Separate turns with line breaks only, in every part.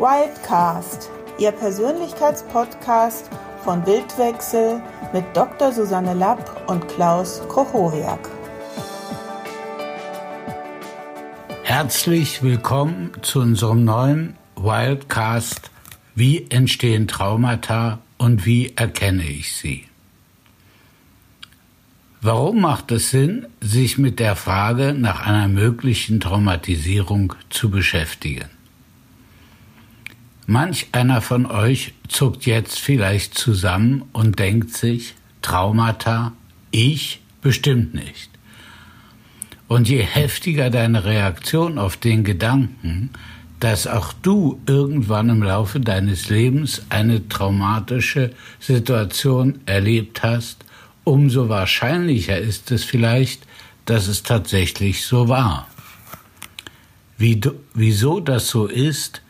Wildcast, Ihr Persönlichkeitspodcast von Bildwechsel mit Dr. Susanne Lapp und Klaus Kochoriak.
Herzlich willkommen zu unserem neuen Wildcast Wie entstehen Traumata und wie erkenne ich sie? Warum macht es Sinn, sich mit der Frage nach einer möglichen Traumatisierung zu beschäftigen? Manch einer von euch zuckt jetzt vielleicht zusammen und denkt sich, Traumata, ich bestimmt nicht. Und je heftiger deine Reaktion auf den Gedanken, dass auch du irgendwann im Laufe deines Lebens eine traumatische Situation erlebt hast, umso wahrscheinlicher ist es vielleicht, dass es tatsächlich so war. Wie, wieso das so ist,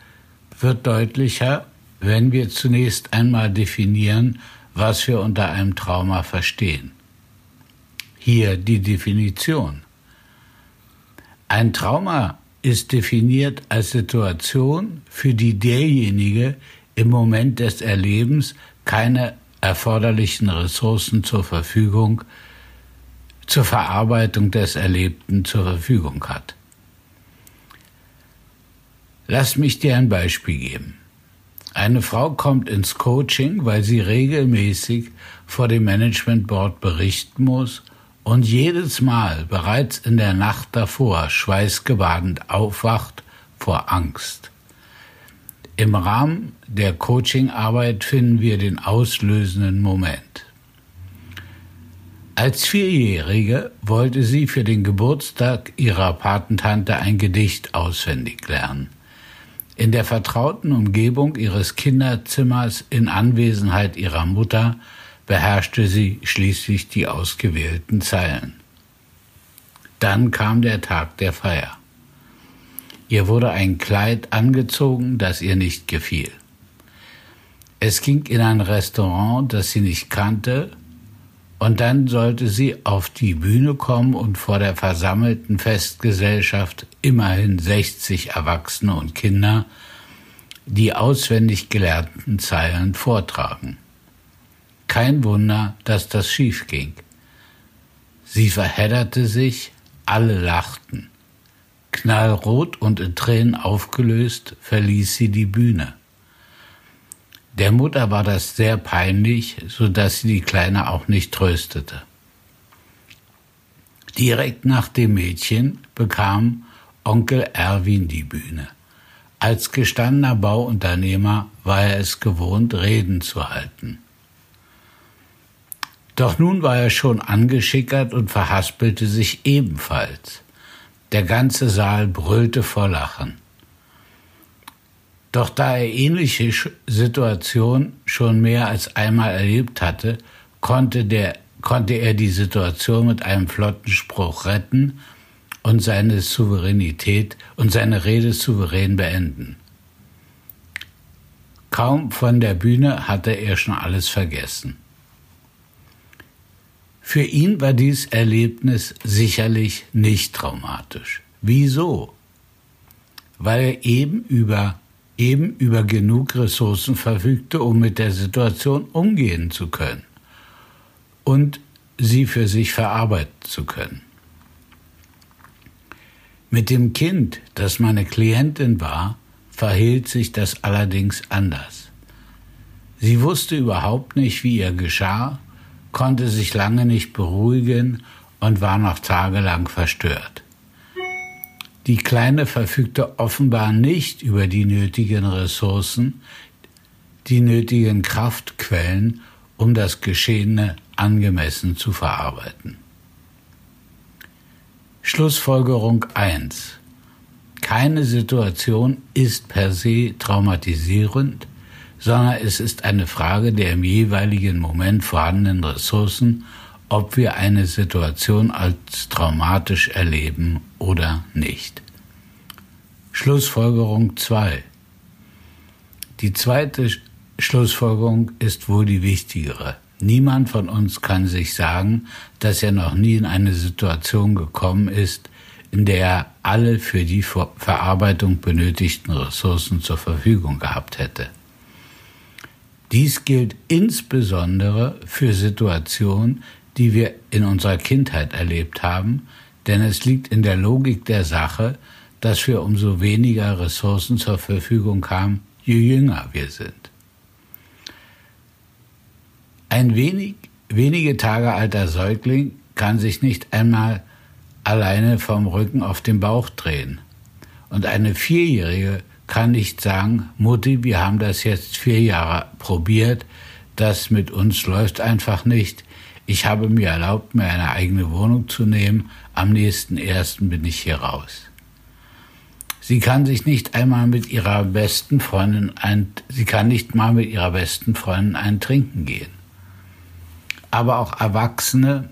wird deutlicher, wenn wir zunächst einmal definieren, was wir unter einem Trauma verstehen. Hier die Definition. Ein Trauma ist definiert als Situation, für die derjenige im Moment des Erlebens keine erforderlichen Ressourcen zur Verfügung, zur Verarbeitung des Erlebten zur Verfügung hat. Lass mich dir ein Beispiel geben. Eine Frau kommt ins Coaching, weil sie regelmäßig vor dem Management Board berichten muss und jedes Mal bereits in der Nacht davor schweißgebadet aufwacht vor Angst. Im Rahmen der Coachingarbeit finden wir den auslösenden Moment. Als Vierjährige wollte sie für den Geburtstag ihrer Patentante ein Gedicht auswendig lernen. In der vertrauten Umgebung ihres Kinderzimmers in Anwesenheit ihrer Mutter beherrschte sie schließlich die ausgewählten Zeilen. Dann kam der Tag der Feier. Ihr wurde ein Kleid angezogen, das ihr nicht gefiel. Es ging in ein Restaurant, das sie nicht kannte, und dann sollte sie auf die Bühne kommen und vor der versammelten Festgesellschaft, immerhin 60 Erwachsene und Kinder, die auswendig gelernten Zeilen vortragen. Kein Wunder, dass das schief ging. Sie verhedderte sich, alle lachten. Knallrot und in Tränen aufgelöst verließ sie die Bühne. Der Mutter war das sehr peinlich, so dass sie die Kleine auch nicht tröstete. Direkt nach dem Mädchen bekam Onkel Erwin die Bühne. Als gestandener Bauunternehmer war er es gewohnt, Reden zu halten. Doch nun war er schon angeschickert und verhaspelte sich ebenfalls. Der ganze Saal brüllte vor Lachen. Doch da er ähnliche Situationen schon mehr als einmal erlebt hatte, konnte, der, konnte er die Situation mit einem flotten Spruch retten und seine Souveränität und seine Rede souverän beenden. Kaum von der Bühne hatte er schon alles vergessen. Für ihn war dies Erlebnis sicherlich nicht traumatisch. Wieso? Weil er eben über, eben über genug Ressourcen verfügte, um mit der Situation umgehen zu können und sie für sich verarbeiten zu können. Mit dem Kind, das meine Klientin war, verhielt sich das allerdings anders. Sie wusste überhaupt nicht, wie ihr geschah konnte sich lange nicht beruhigen und war noch tagelang verstört. Die Kleine verfügte offenbar nicht über die nötigen Ressourcen, die nötigen Kraftquellen, um das Geschehene angemessen zu verarbeiten. Schlussfolgerung 1. Keine Situation ist per se traumatisierend, sondern es ist eine Frage der im jeweiligen Moment vorhandenen Ressourcen, ob wir eine Situation als traumatisch erleben oder nicht. Schlussfolgerung 2. Die zweite Schlussfolgerung ist wohl die wichtigere. Niemand von uns kann sich sagen, dass er noch nie in eine Situation gekommen ist, in der er alle für die Verarbeitung benötigten Ressourcen zur Verfügung gehabt hätte. Dies gilt insbesondere für Situationen, die wir in unserer Kindheit erlebt haben, denn es liegt in der Logik der Sache, dass wir umso weniger Ressourcen zur Verfügung haben, je jünger wir sind. Ein wenig, wenige Tage alter Säugling kann sich nicht einmal alleine vom Rücken auf den Bauch drehen. Und eine Vierjährige kann nicht sagen, Mutti, wir haben das jetzt vier Jahre probiert, das mit uns läuft einfach nicht. Ich habe mir erlaubt, mir eine eigene Wohnung zu nehmen, am nächsten ersten bin ich hier raus. Sie kann sich nicht einmal mit ihrer besten Freundin ein, sie kann nicht mal mit ihrer besten Freundin ein Trinken gehen. Aber auch Erwachsene,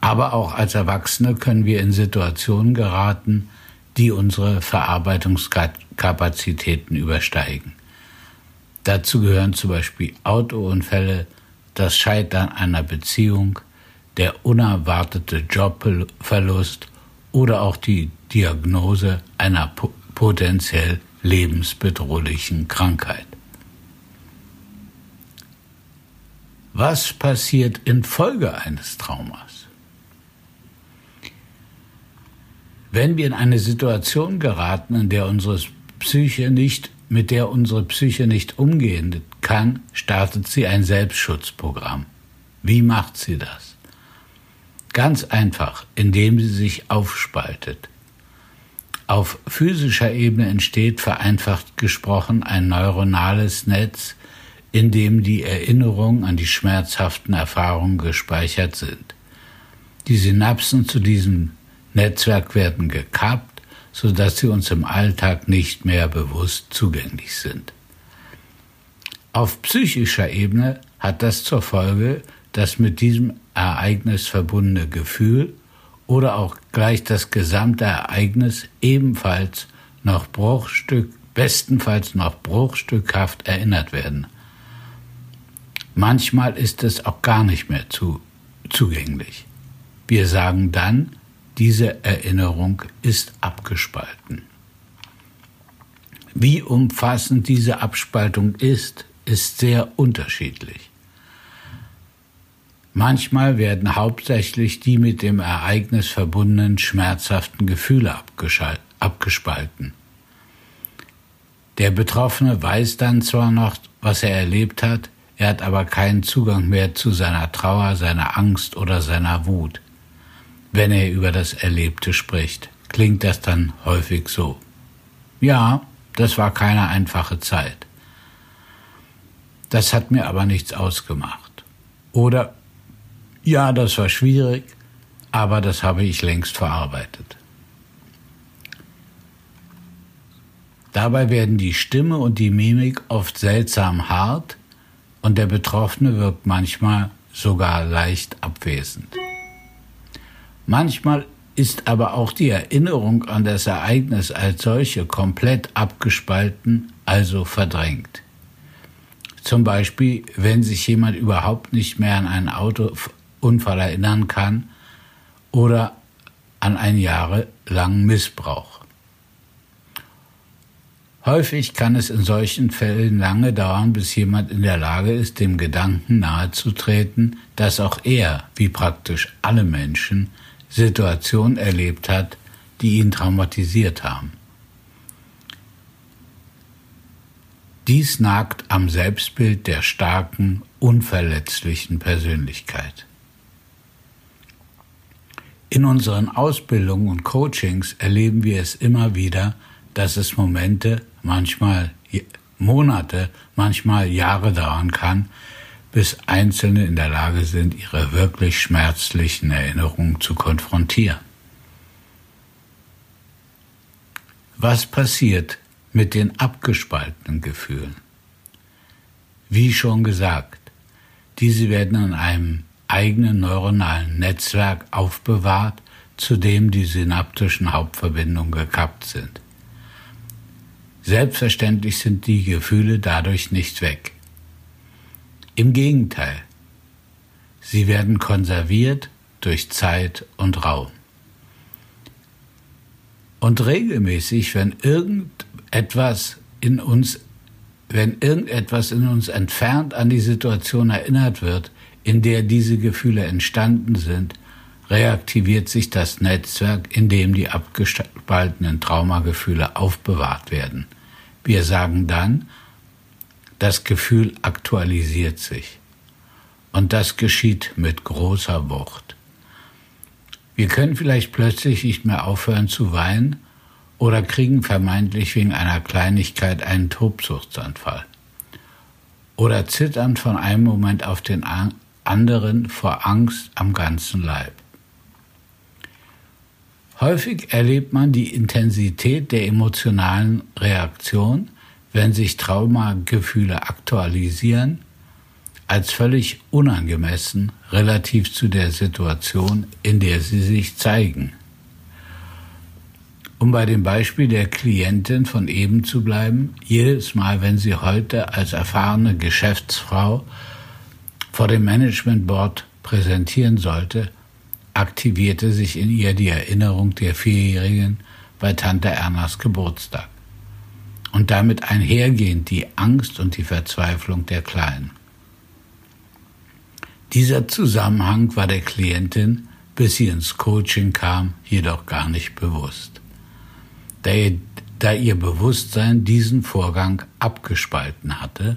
aber auch als Erwachsene können wir in Situationen geraten, die unsere Verarbeitungskapazitäten übersteigen. Dazu gehören zum Beispiel Autounfälle, das Scheitern einer Beziehung, der unerwartete Jobverlust oder auch die Diagnose einer potenziell lebensbedrohlichen Krankheit. Was passiert infolge eines Traumas? Wenn wir in eine Situation geraten, in der unsere Psyche nicht, mit der unsere Psyche nicht umgehen kann, startet sie ein Selbstschutzprogramm. Wie macht sie das? Ganz einfach, indem sie sich aufspaltet. Auf physischer Ebene entsteht vereinfacht gesprochen ein neuronales Netz, in dem die Erinnerungen an die schmerzhaften Erfahrungen gespeichert sind. Die Synapsen zu diesem Netzwerk werden gekappt, sodass sie uns im Alltag nicht mehr bewusst zugänglich sind. Auf psychischer Ebene hat das zur Folge, dass mit diesem Ereignis verbundene Gefühl oder auch gleich das gesamte Ereignis ebenfalls noch Bruchstück, bestenfalls noch bruchstückhaft erinnert werden. Manchmal ist es auch gar nicht mehr zu, zugänglich. Wir sagen dann, diese Erinnerung ist abgespalten. Wie umfassend diese Abspaltung ist, ist sehr unterschiedlich. Manchmal werden hauptsächlich die mit dem Ereignis verbundenen schmerzhaften Gefühle abgespalten. Der Betroffene weiß dann zwar noch, was er erlebt hat, er hat aber keinen Zugang mehr zu seiner Trauer, seiner Angst oder seiner Wut wenn er über das Erlebte spricht, klingt das dann häufig so. Ja, das war keine einfache Zeit. Das hat mir aber nichts ausgemacht. Oder ja, das war schwierig, aber das habe ich längst verarbeitet. Dabei werden die Stimme und die Mimik oft seltsam hart und der Betroffene wirkt manchmal sogar leicht abwesend. Manchmal ist aber auch die Erinnerung an das Ereignis als solche komplett abgespalten, also verdrängt. Zum Beispiel, wenn sich jemand überhaupt nicht mehr an einen Autounfall erinnern kann oder an einen jahrelangen Missbrauch. Häufig kann es in solchen Fällen lange dauern, bis jemand in der Lage ist, dem Gedanken nahezutreten, dass auch er, wie praktisch alle Menschen, Situationen erlebt hat, die ihn traumatisiert haben. Dies nagt am Selbstbild der starken, unverletzlichen Persönlichkeit. In unseren Ausbildungen und Coachings erleben wir es immer wieder, dass es Momente, manchmal Monate, manchmal Jahre dauern kann, bis Einzelne in der Lage sind, ihre wirklich schmerzlichen Erinnerungen zu konfrontieren. Was passiert mit den abgespaltenen Gefühlen? Wie schon gesagt, diese werden in einem eigenen neuronalen Netzwerk aufbewahrt, zu dem die synaptischen Hauptverbindungen gekappt sind. Selbstverständlich sind die Gefühle dadurch nicht weg. Im Gegenteil, sie werden konserviert durch Zeit und Raum. Und regelmäßig, wenn irgendetwas in uns, wenn irgendetwas in uns entfernt an die Situation erinnert wird, in der diese Gefühle entstanden sind, reaktiviert sich das Netzwerk, in dem die abgespaltenen Traumagefühle aufbewahrt werden. Wir sagen dann, das Gefühl aktualisiert sich. Und das geschieht mit großer Wucht. Wir können vielleicht plötzlich nicht mehr aufhören zu weinen oder kriegen vermeintlich wegen einer Kleinigkeit einen Tobsuchtsanfall. Oder zittern von einem Moment auf den anderen vor Angst am ganzen Leib. Häufig erlebt man die Intensität der emotionalen Reaktion, wenn sich Traumagefühle aktualisieren, als völlig unangemessen relativ zu der Situation, in der sie sich zeigen. Um bei dem Beispiel der Klientin von eben zu bleiben, jedes Mal, wenn sie heute als erfahrene Geschäftsfrau vor dem Management Board präsentieren sollte, aktivierte sich in ihr die Erinnerung der Vierjährigen bei Tante Ernas Geburtstag und damit einhergehend die Angst und die Verzweiflung der Kleinen. Dieser Zusammenhang war der Klientin, bis sie ins Coaching kam, jedoch gar nicht bewusst. Da ihr, da ihr Bewusstsein diesen Vorgang abgespalten hatte,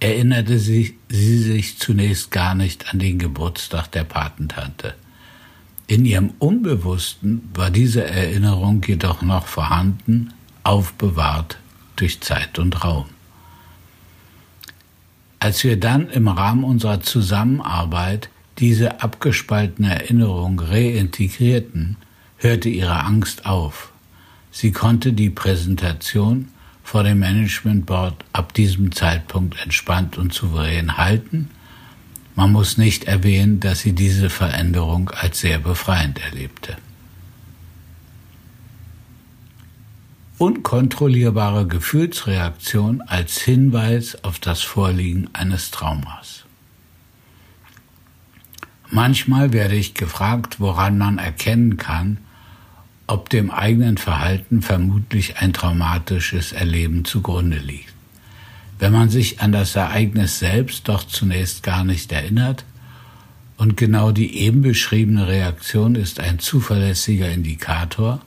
erinnerte sie, sie sich zunächst gar nicht an den Geburtstag der Patentante – in ihrem Unbewussten war diese Erinnerung jedoch noch vorhanden, aufbewahrt durch Zeit und Raum. Als wir dann im Rahmen unserer Zusammenarbeit diese abgespaltene Erinnerung reintegrierten, hörte ihre Angst auf. Sie konnte die Präsentation vor dem Management Board ab diesem Zeitpunkt entspannt und souverän halten man muss nicht erwähnen, dass sie diese Veränderung als sehr befreiend erlebte. Unkontrollierbare Gefühlsreaktion als Hinweis auf das Vorliegen eines Traumas. Manchmal werde ich gefragt, woran man erkennen kann, ob dem eigenen Verhalten vermutlich ein traumatisches Erleben zugrunde liegt. Wenn man sich an das Ereignis selbst doch zunächst gar nicht erinnert, und genau die eben beschriebene Reaktion ist ein zuverlässiger Indikator,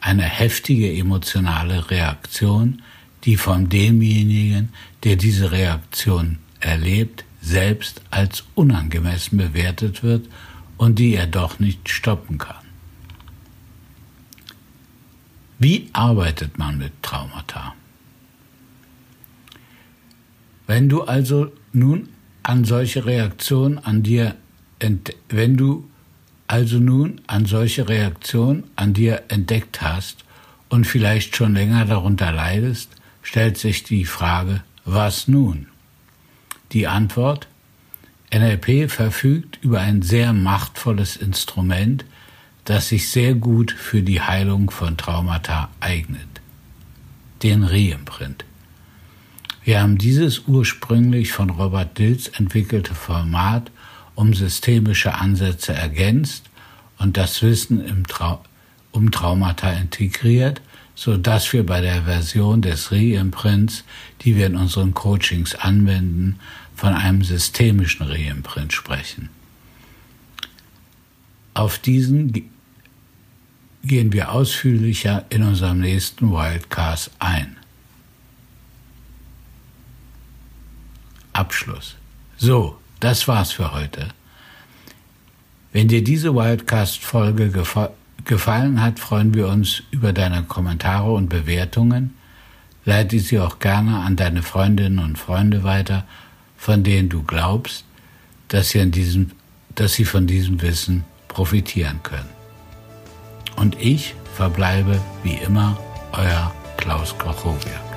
eine heftige emotionale Reaktion, die von demjenigen, der diese Reaktion erlebt, selbst als unangemessen bewertet wird und die er doch nicht stoppen kann. Wie arbeitet man mit Traumata? Wenn du also nun an solche Reaktionen an dir, wenn du also nun an solche Reaktionen an dir entdeckt hast und vielleicht schon länger darunter leidest, stellt sich die Frage, was nun? Die Antwort, NLP verfügt über ein sehr machtvolles Instrument, das sich sehr gut für die Heilung von Traumata eignet. Den Reimprint. Wir haben dieses ursprünglich von Robert Dills entwickelte Format um systemische Ansätze ergänzt und das Wissen Trau um Traumata integriert, so dass wir bei der Version des Reimprints, die wir in unseren Coachings anwenden, von einem systemischen Reimprint sprechen. Auf diesen gehen wir ausführlicher in unserem nächsten Wildcast ein. Abschluss. So, das war's für heute. Wenn dir diese Wildcast-Folge gefa gefallen hat, freuen wir uns über deine Kommentare und Bewertungen. Leite sie auch gerne an deine Freundinnen und Freunde weiter, von denen du glaubst, dass sie, diesem, dass sie von diesem Wissen profitieren können. Und ich verbleibe wie immer euer Klaus Krochowia.